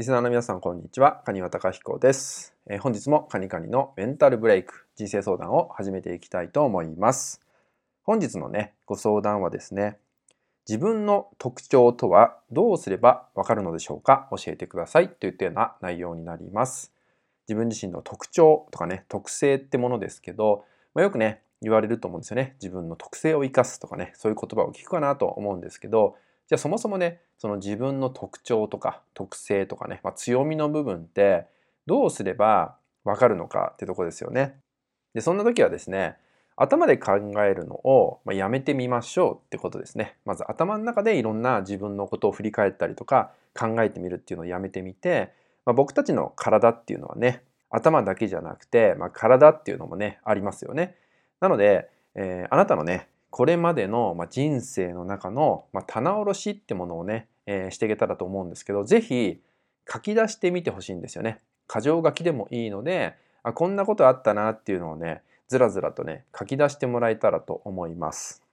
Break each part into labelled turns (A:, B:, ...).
A: リスナーの皆さん、こんにちは。カニワタカヒコです、えー、本日もカニカニのメンタルブレイク、人生相談を始めていきたいと思います。本日のね、ご相談はですね、自分の特徴とはどうすればわかるのでしょうか？教えてくださいといったような内容になります。自分自身の特徴とかね、特性ってものですけど、まあ、よくね、言われると思うんですよね。自分の特性を生かすとかね、そういう言葉を聞くかなと思うんですけど、じゃあそもそもねその自分の特徴とか特性とかね、まあ、強みの部分ってどうすればわかるのかってとこですよね。でそんな時はですね頭で考えるのをやめてみましょうってことですね。まず頭の中でいろんな自分のことを振り返ったりとか考えてみるっていうのをやめてみて、まあ、僕たちの体っていうのはね頭だけじゃなくて、まあ、体っていうのもねありますよね。なので、えー、あなたのねこれまでの人生の中の棚卸しってものをね、えー、していけたらと思うんですけど、是非書き出してみてほしいんですよね。箇条書きでもいいので、あこんなことあったなっていうのをね、ずらずらとね、書き出してもらえたらと思います。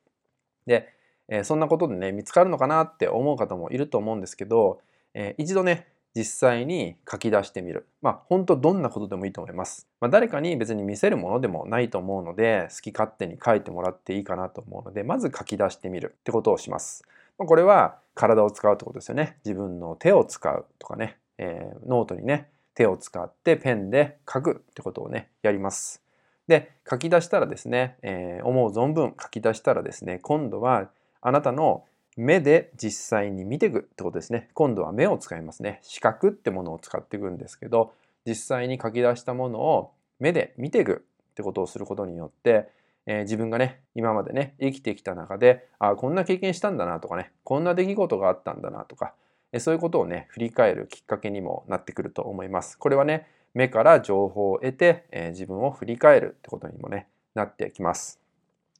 A: で、えー、そんなことでね、見つかるのかなって思う方もいると思うんですけど、えー、一度ね、実際に書き出してみる。まあ本当どんなことでもいいと思います。まあ、誰かに別に見せるものでもないと思うので好き勝手に書いてもらっていいかなと思うのでまず書き出してみるってことをします。まあ、これは体を使うってことですよね。自分の手を使うとかね、えー、ノートにね手を使ってペンで書くってことをねやります。で書き出したらですね、えー、思う存分書き出したらですね今度はあなたの目で実際に見ていくってことですね。今度は目を使いますね。視覚ってものを使っていくんですけど、実際に書き出したものを目で見ていくってことをすることによって、えー、自分がね、今までね、生きてきた中で、あこんな経験したんだなとかね、こんな出来事があったんだなとか、えそういうことをね、振り返るきっかけにもなってくると思います。これはね、目から情報を得て、え、自分を振り返るってことにもね、なってきます。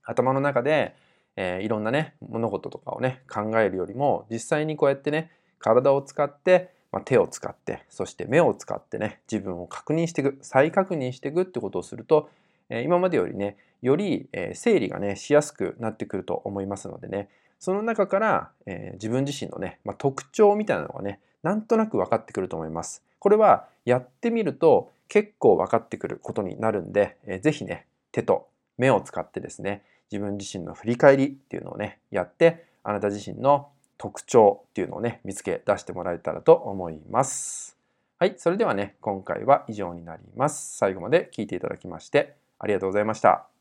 A: 頭の中で、えー、いろんなね物事とかをね考えるよりも実際にこうやってね体を使って、まあ、手を使ってそして目を使ってね自分を確認していく再確認していくってことをすると、え、今までよりねより、え、整理がねしやすくなってくると思いますのでねその中から、え、自分自身のね、まあ、特徴みたいなのがねなんとなく分かってくると思います。これはやってみると結構分かってくることになるんで、えー、ぜひね手と目を使ってですね自分自身の振り返りっていうのをねやってあなた自身の特徴っていうのをね見つけ出してもらえたらと思います。はい、それではね今回は以上になります。最後まで聞いていただきましてありがとうございました。